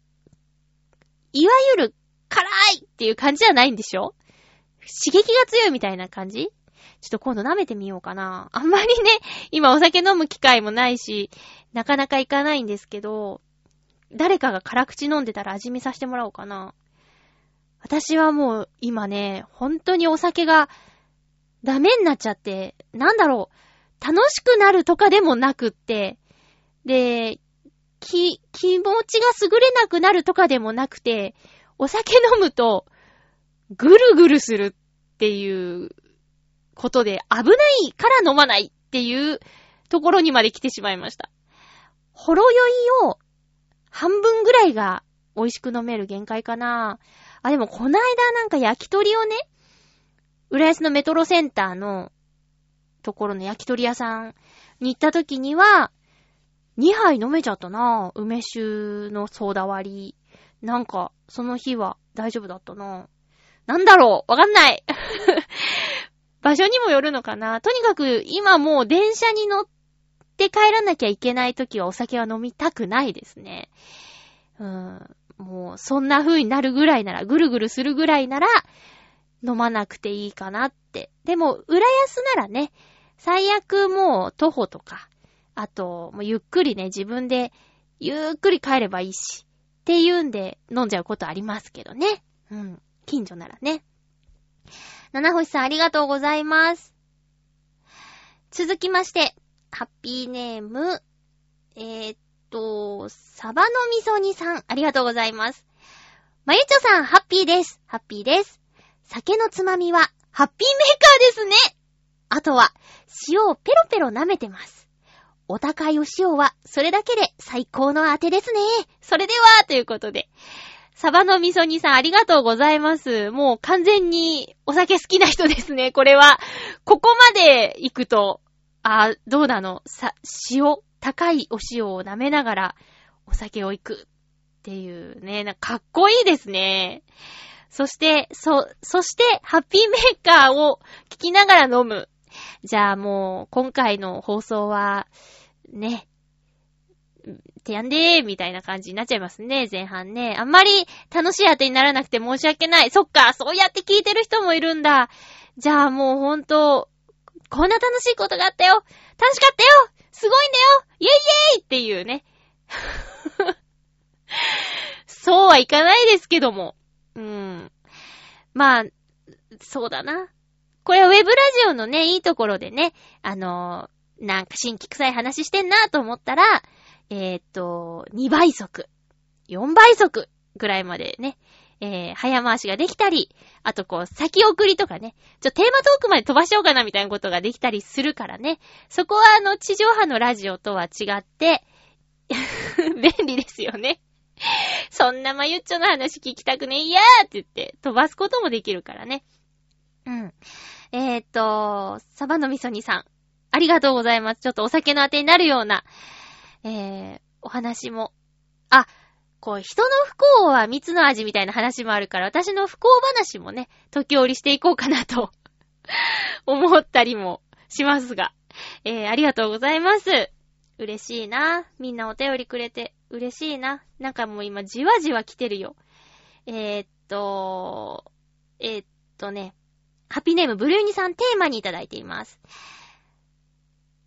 いわゆる辛いっていう感じじゃないんでしょ？刺激が強いみたいな感じ？ちょっと今度舐めてみようかな。あんまりね、今お酒飲む機会もないし、なかなかいかないんですけど、誰かが辛口飲んでたら味見させてもらおうかな。私はもう今ね、本当にお酒がダメになっちゃって、なんだろう、楽しくなるとかでもなくって、で、き、気持ちが優れなくなるとかでもなくて、お酒飲むと、ぐるぐるするっていうことで危ないから飲まないっていうところにまで来てしまいました。ほろ酔いを半分ぐらいが美味しく飲める限界かな。あ、でもこないだなんか焼き鳥をね、浦安のメトロセンターのところの焼き鳥屋さんに行った時には、2杯飲めちゃったなぁ梅酒のソーダ割り。なんか、その日は大丈夫だったなぁなんだろうわかんない [LAUGHS] 場所にもよるのかなとにかく今もう電車に乗って帰らなきゃいけない時はお酒は飲みたくないですね。うーん。もう、そんな風になるぐらいなら、ぐるぐるするぐらいなら、飲まなくていいかなって。でも、浦安ならね、最悪もう徒歩とか、あと、もうゆっくりね、自分で、ゆっくり帰ればいいし、っていうんで飲んじゃうことありますけどね。うん。近所ならね。七星さんありがとうございます。続きまして、ハッピーネーム、えー、っと、サバの味噌煮さん、ありがとうございます。まゆちょさん、ハッピーです。ハッピーです。酒のつまみは、ハッピーメーカーですね。あとは、塩をペロペロ舐めてます。お高いお塩は、それだけで最高の当てですね。それでは、ということで。サバの味噌煮さん、ありがとうございます。もう完全にお酒好きな人ですね、これは。ここまで行くと、あ、どうなの？さ、塩、高いお塩を舐めながらお酒を行くっていうね、なかかっこいいですね。そして、そ、そして、ハッピーメーカーを聞きながら飲む。じゃあもう、今回の放送は、ね、てやんでーみたいな感じになっちゃいますね、前半ね。あんまり楽しい当てにならなくて申し訳ない。そっか、そうやって聞いてる人もいるんだ。じゃあもうほんと、こんな楽しいことがあったよ楽しかったよすごいんだよイェイイェイっていうね。[LAUGHS] そうはいかないですけども。うん。まあ、そうだな。これはウェブラジオのね、いいところでね、あのーなんか新規臭い話してんなと思ったら、えーっと、2倍速、4倍速ぐらいまでね、えー、早回しができたり、あとこう、先送りとかね、ちょ、テーマトークまで飛ばしようかなみたいなことができたりするからね、そこはあの、地上波のラジオとは違って、[LAUGHS] 便利ですよね。そんなまゆっちょの話聞きたくねえやーって言って飛ばすこともできるからね。うん。えーっと、サバの味噌煮さん。ありがとうございます。ちょっとお酒のあてになるような、えー、お話も。あ、こう、人の不幸は蜜の味みたいな話もあるから、私の不幸話もね、時折していこうかなと、[LAUGHS] 思ったりもしますが。えー、ありがとうございます。嬉しいな。みんなお便りくれて、嬉しいな。なんかもう今、じわじわ来てるよ。えー、っと、えー、っとね、ハッピーネームブルーニさんテーマにいただいています。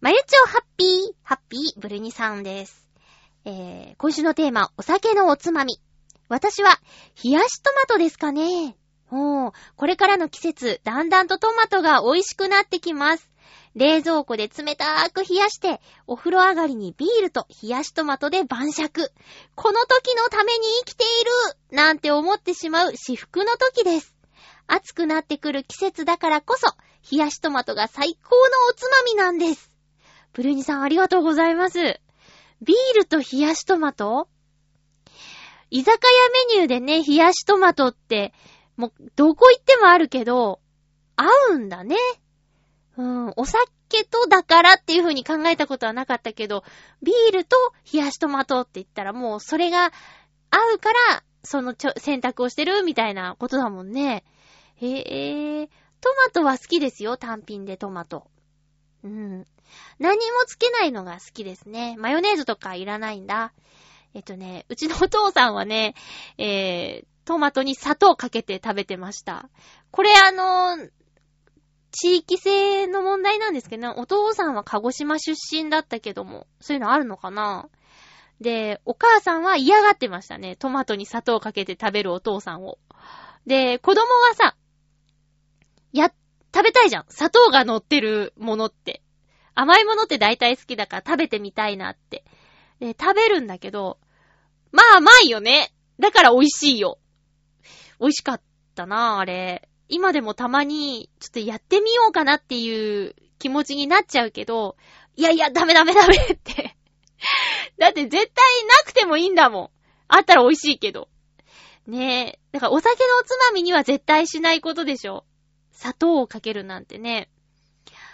まゆちょハッピー、ハッピーブルーニさんです。えー、今週のテーマ、お酒のおつまみ。私は、冷やしトマトですかね。おー、これからの季節、だんだんとトマトが美味しくなってきます。冷蔵庫で冷たーく冷やして、お風呂上がりにビールと冷やしトマトで晩酌。この時のために生きているなんて思ってしまう至福の時です。暑くなってくる季節だからこそ、冷やしトマトが最高のおつまみなんです。ブルーニさんありがとうございます。ビールと冷やしトマト？居酒屋メニューでね、冷やしトマトって、もう、どこ行ってもあるけど、合うんだね。うん、お酒とだからっていう風に考えたことはなかったけど、ビールと冷やしトマトって言ったらもうそれが合うから、そのちょ選択をしてるみたいなことだもんね。へえ、トマトは好きですよ、単品でトマト。うん。何もつけないのが好きですね。マヨネーズとかいらないんだ。えっとね、うちのお父さんはね、えー、トマトに砂糖かけて食べてました。これあの、地域性の問題なんですけどね、お父さんは鹿児島出身だったけども、そういうのあるのかなで、お母さんは嫌がってましたね。トマトに砂糖かけて食べるお父さんを。で、子供はさ、や、食べたいじゃん。砂糖が乗ってるものって。甘いものって大体好きだから食べてみたいなって。で、食べるんだけど、まあ甘いよね。だから美味しいよ。美味しかったな、あれ。今でもたまに、ちょっとやってみようかなっていう気持ちになっちゃうけど、いやいや、ダメダメダメって。[LAUGHS] だって絶対なくてもいいんだもん。あったら美味しいけど。ねえ。だからお酒のおつまみには絶対しないことでしょ。砂糖をかけるなんてね。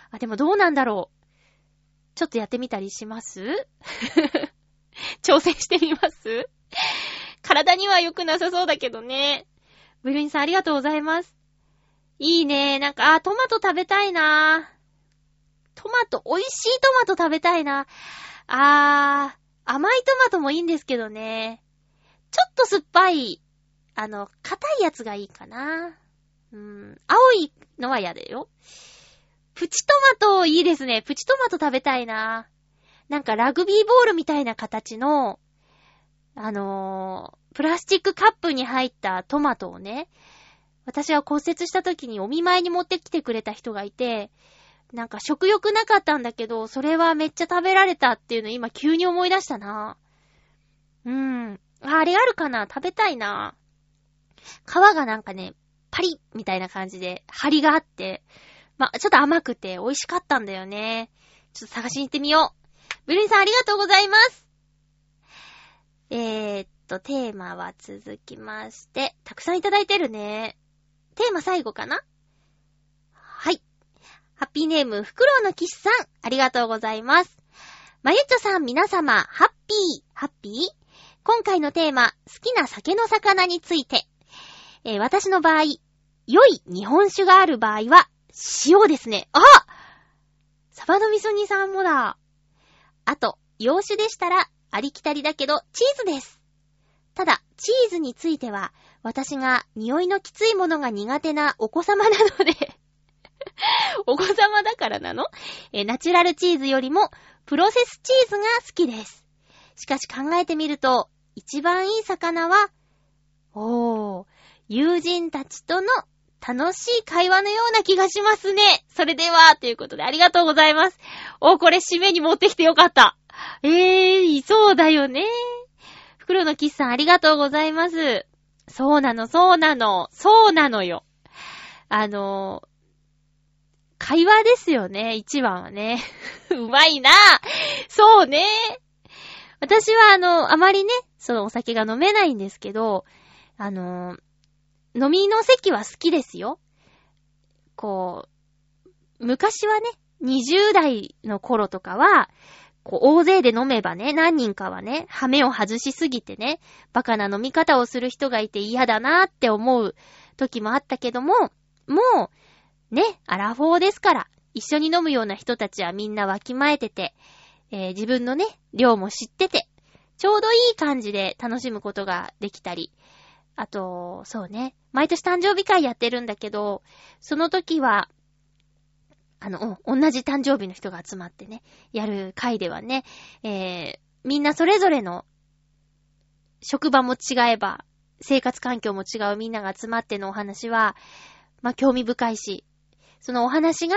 あ、でもどうなんだろう。ちょっとやってみたりします？[LAUGHS] 挑戦してみます？体には良くなさそうだけどね。ブルーニさんありがとうございます。いいね。なんか、あ、トマト食べたいな。トマト、美味しいトマト食べたいな。あー、甘いトマトもいいんですけどね。ちょっと酸っぱい、あの、硬いやつがいいかな。うん、青いのは嫌だよ。プチトマトいいですね。プチトマト食べたいな。なんかラグビーボールみたいな形の、あのー、プラスチックカップに入ったトマトをね、私は骨折した時にお見舞いに持ってきてくれた人がいて、なんか食欲なかったんだけど、それはめっちゃ食べられたっていうの今急に思い出したな。うん。あれあるかな食べたいな。皮がなんかね、パリッみたいな感じで、張りがあって、まあ、ちょっと甘くて美味しかったんだよね。ちょっと探しに行ってみよう。ブルーンさんありがとうございます。えー、っと、テーマは続きまして、たくさんいただいてるね。テーマ最後かな？はい。ハッピーネーム、フクロウのキスさん、ありがとうございます。まゆっちょさん、皆様、ハッピー、ハッピー？今回のテーマ、好きな酒の魚について。えー私の場合、良い日本酒がある場合は、塩ですね。あサバの味噌煮さんもだ。あと、洋酒でしたら、ありきたりだけど、チーズです。ただ、チーズについては、私が匂いのきついものが苦手なお子様なので、[LAUGHS] お子様だからなの？えナチュラルチーズよりも、プロセスチーズが好きです。しかし考えてみると、一番いい魚は、おー、友人たちとの楽しい会話のような気がしますね。それでは、ということでありがとうございます。お、これ締めに持ってきてよかった。えー、そうだよね。袋のキスさんありがとうございます。そうなの、そうなの、そうなのよ。あの、会話ですよね、一番はね。[LAUGHS] うまいなそうね。私はあの、あまりね、そのお酒が飲めないんですけど、あの、飲みの席は好きですよ。こう、昔はね、20代の頃とかは、こう、大勢で飲めばね、何人かはね、ハメを外しすぎてね、バカな飲み方をする人がいて嫌だなって思う時もあったけども、もう、ね、アラフォーですから、一緒に飲むような人たちはみんなわきまえてて、えー自分のね、量も知ってて、ちょうどいい感じで楽しむことができたり、あと、そうね、毎年誕生日会やってるんだけど、その時は、あの、同じ誕生日の人が集まってね、やる会ではね、えー、みんなそれぞれの職場も違えば、生活環境も違うみんなが集まってのお話は、まあ、興味深いし、そのお話が、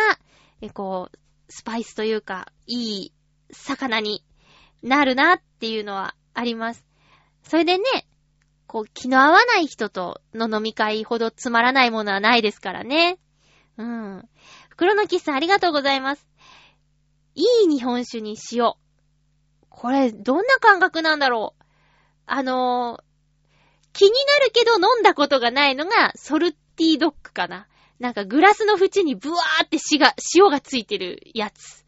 え、こう、スパイスというか、いい魚になるなっていうのはあります。それでね、こう、気の合わない人との飲み会ほどつまらないものはないですからね。うん。袋のキスさんありがとうございます。いい日本酒に塩。これ、どんな感覚なんだろうあのー気になるけど飲んだことがないのが、ソルティドッグかな。なんかグラスの縁にブワーって塩が、塩がついてるやつ。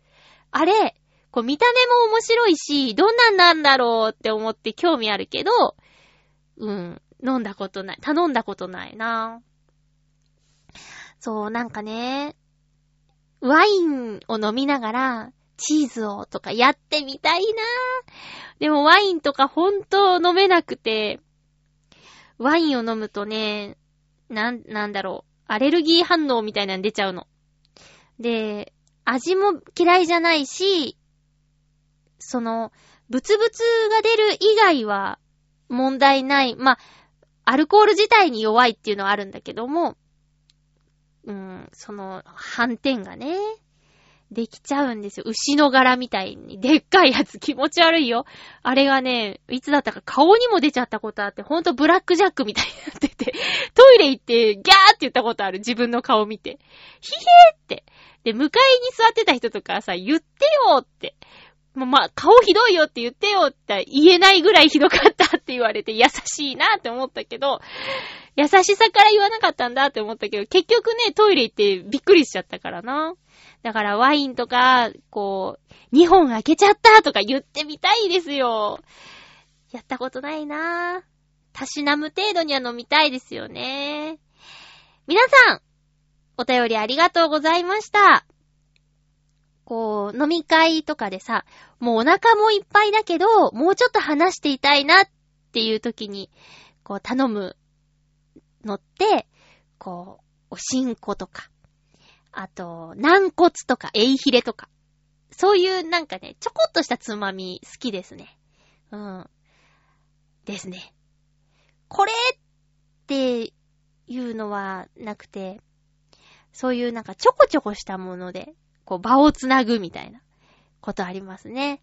あれ、こう見た目も面白いし、どんなんなんだろうって思って興味あるけど、うん、飲んだことない。頼んだことないな。そう、なんかね、ワインを飲みながら、チーズをとかやってみたいなでもワインとかほんと飲めなくて、ワインを飲むとね、なん、なんだろう、アレルギー反応みたいなの出ちゃうの。で、味も嫌いじゃないし、その、ブツブツが出る以外は問題ない。まあ、アルコール自体に弱いっていうのはあるんだけども、うん、その、反転がね、できちゃうんですよ。牛の柄みたいに。でっかいやつ気持ち悪いよ。あれがね、いつだったか顔にも出ちゃったことあって、ほんとブラックジャックみたいになってて、トイレ行ってギャーって言ったことある。自分の顔見て。ひへーって。で、向かいに座ってた人とかさ、言ってよって。まあ、ま、顔ひどいよって言ってよって言えないぐらいひどかったって言われて優しいなって思ったけど、優しさから言わなかったんだって思ったけど、結局ね、トイレ行ってびっくりしちゃったからな。だからワインとか、こう、2本開けちゃったとか言ってみたいですよ。やったことないなぁたしなむ程度には飲みたいですよね。皆さん、お便りありがとうございました。こう、飲み会とかでさ、もうお腹もいっぱいだけど、もうちょっと話していたいなっていう時に、こう頼むのって、こう、おしんことか、あと、軟骨とか、エイヒレとか。そういうなんかね、ちょこっとしたつまみ好きですね。うん。ですね。これっていうのはなくて、そういうなんかちょこちょこしたもので、こう場をつなぐみたいなことありますね。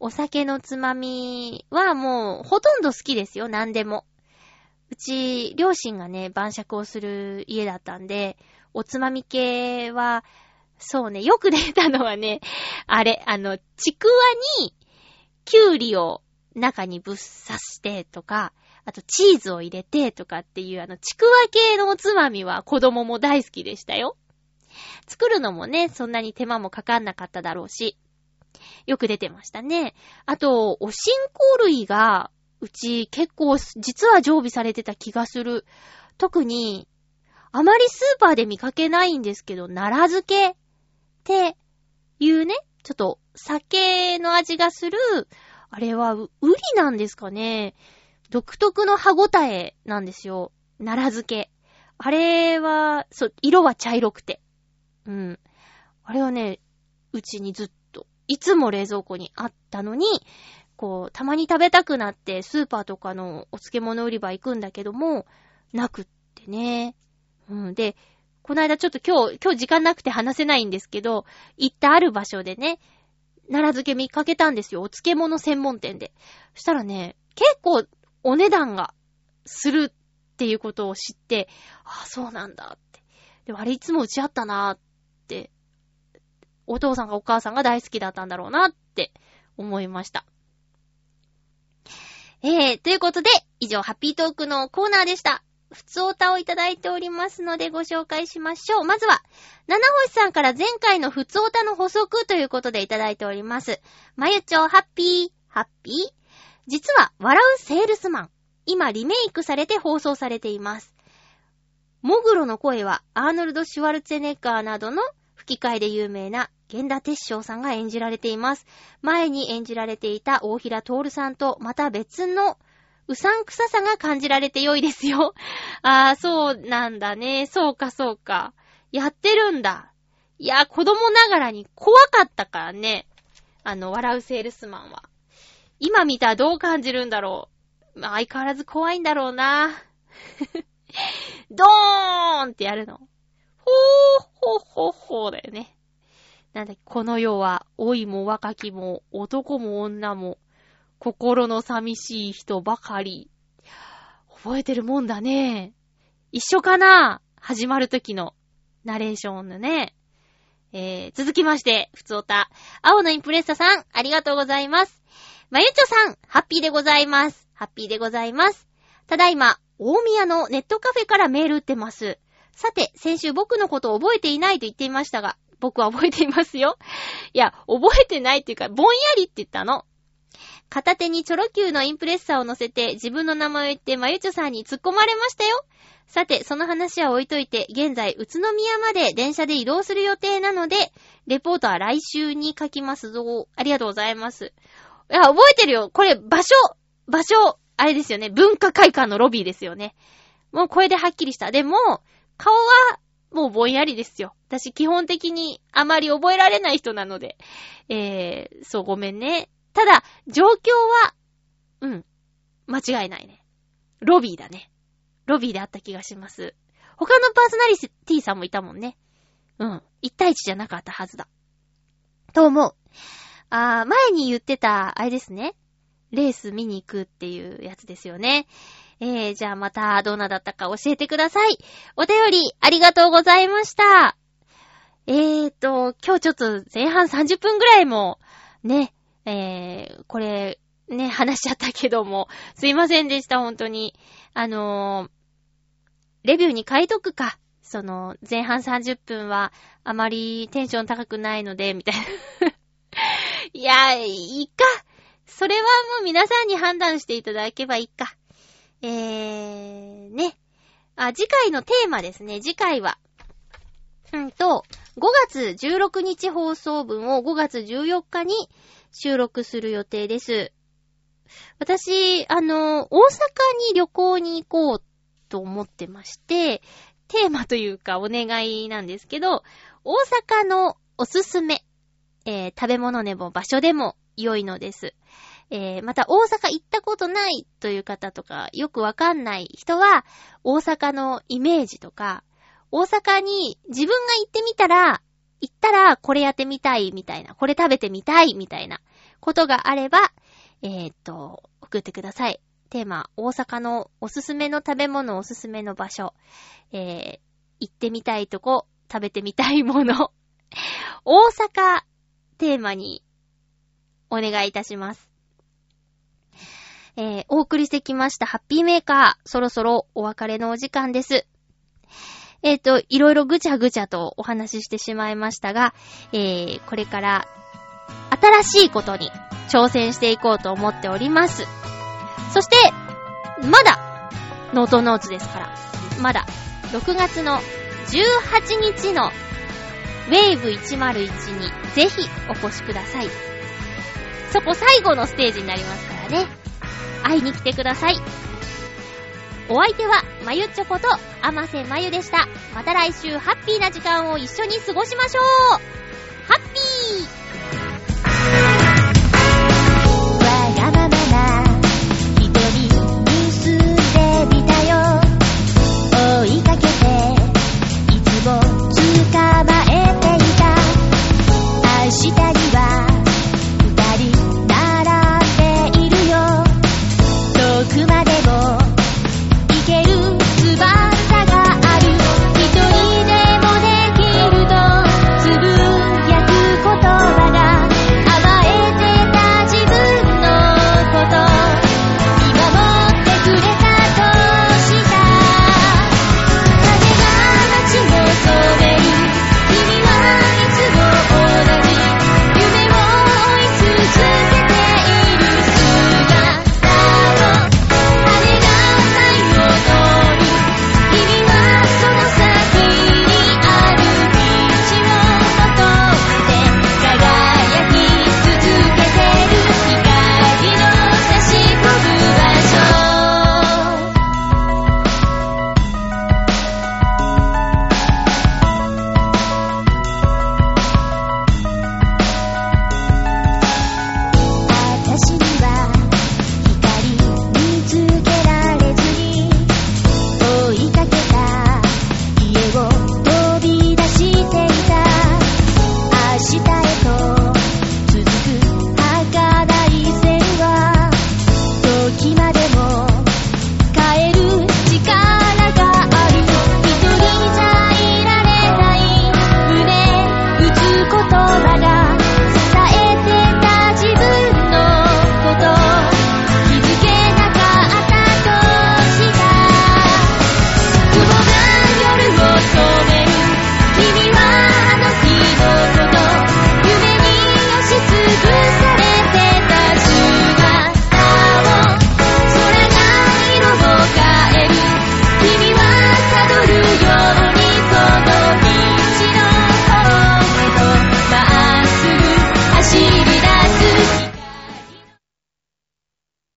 お酒のつまみはもうほとんど好きですよ、何でも。うち、両親がね、晩酌をする家だったんで、おつまみ系は、そうね、よく出たのはね、あれ、あの、ちくわに、きゅうりを中にぶっ刺してとか、あとチーズを入れてとかっていう、あの、ちくわ系のおつまみは子供も大好きでしたよ。作るのもね、そんなに手間もかかんなかっただろうし、よく出てましたね。あと、おしんこ類が、うち結構実は常備されてた気がする。特に、あまりスーパーで見かけないんですけど、奈良漬けっていうね、ちょっと酒の味がする、あれは、ウリなんですかね。独特の歯ごたえなんですよ。奈良漬け。あれは、そう、色は茶色くて。うん。あれはね、うちにずっと、いつも冷蔵庫にあったのに、こう、たまに食べたくなって、スーパーとかのお漬物売り場行くんだけども、なくってね。うん。で、この間ちょっと今日、今日時間なくて話せないんですけど、行ったある場所でね、奈良漬け見かけたんですよ。お漬物専門店で。そしたらね、結構お値段がするっていうことを知って、ああ、そうなんだって。でもあれいつもうちあったなーっ、お父さんがお母さんが大好きだったんだろうなって思いました。えー、ということで、以上、ハッピートークのコーナーでした。普通おたをいただいておりますのでご紹介しましょう。まずは、七星さんから前回の普通おたの補足ということでいただいております。まゆちょ、ハッピー、ハッピー実は、笑うセールスマン。今リメイクされて放送されています。モグロの声は、アーノルド・シュワルツェネッガーなどの吹き替えで有名な源田鉄章さんが演じられています。前に演じられていた大平徹さんとまた別のうさんくささが感じられて良いですよ。ああ、そうなんだね。そうか、そうか。やってるんだ。いや、子供ながらに怖かったからね。あの、笑うセールスマンは。今見たらどう感じるんだろう。まあ相変わらず怖いんだろうな。[LAUGHS] ドーンってやるの。ほー、ほーほーほーだよね。なんだっけ、この世は、老いも若きも、男も女も、心の寂しい人ばかり。覚えてるもんだね。一緒かな？始まる時のナレーションのね。えー、続きまして、ふつおた。青のインプレッサさん、ありがとうございます。まゆちょさん、ハッピーでございます。ハッピーでございます。ただいま、大宮のネットカフェからメール打ってます。さて、先週僕のことを覚えていないと言っていましたが、僕は覚えていますよ。いや、覚えてないっていうか、ぼんやりって言ったの。片手にチョロ Q のインプレッサーを乗せて自分の名前を言ってまゆちょさんに突っ込まれましたよ。さて、その話は置いといて、現在、宇都宮まで電車で移動する予定なので、レポートは来週に書きますぞ。ありがとうございます。いや、覚えてるよ。これ、場所、場所、あれですよね。文化会館のロビーですよね。もうこれではっきりした。でも、顔は、もうぼんやりですよ。私、基本的にあまり覚えられない人なので。えー、そう、ごめんね。ただ、状況は、うん、間違いないね。ロビーだね。ロビーであった気がします。他のパーソナリティさんもいたもんね。うん。一対一じゃなかったはずだ。と思う。あー、前に言ってた、あれですね。レース見に行くっていうやつですよね。えー、じゃあまたどんなだったか教えてください。お便りありがとうございました。えーと、今日ちょっと前半30分ぐらいも、ね、えー、これ、ね、話しちゃったけども、すいませんでした、本当に。あのー、レビューに書いとくか。その、前半30分は、あまりテンション高くないので、みたいな。[LAUGHS] いや、いいか。それはもう皆さんに判断していただけばいいか。えー、ね。あ、次回のテーマですね。次回は。うんと、5月16日放送分を5月14日に収録する予定です。私、あの、大阪に旅行に行こうと思ってまして、テーマというかお願いなんですけど、大阪のおすすめ、えー食べ物でも場所でも良いのです。えーまた大阪行ったことないという方とか、よくわかんない人は、大阪のイメージとか、大阪に自分が行ってみたら、行ったらこれやってみたいみたいな、これ食べてみたいみたいなことがあれば、えーっと、送ってください。テーマ、大阪のおすすめの食べ物、おすすめの場所、えー、行ってみたいとこ、食べてみたいもの、[LAUGHS] 大阪テーマにお願いいたします。えー、お送りしてきましたハッピーメーカー、そろそろお別れのお時間です。えっ、と、いろいろぐちゃぐちゃとお話ししてしまいましたが、えー、これから新しいことに挑戦していこうと思っております。そして、まだ、ノートノーツですから、まだ、6月の18日のウェーブ101にぜひお越しください。そこ最後のステージになりますからね。会いに来てください。お相手は、まゆっちょこと、あませまゆでした。また来週、ハッピーな時間を一緒に過ごしましょうハッピーわがままな瞳にすんでみたよ追いかけていつも捕まえ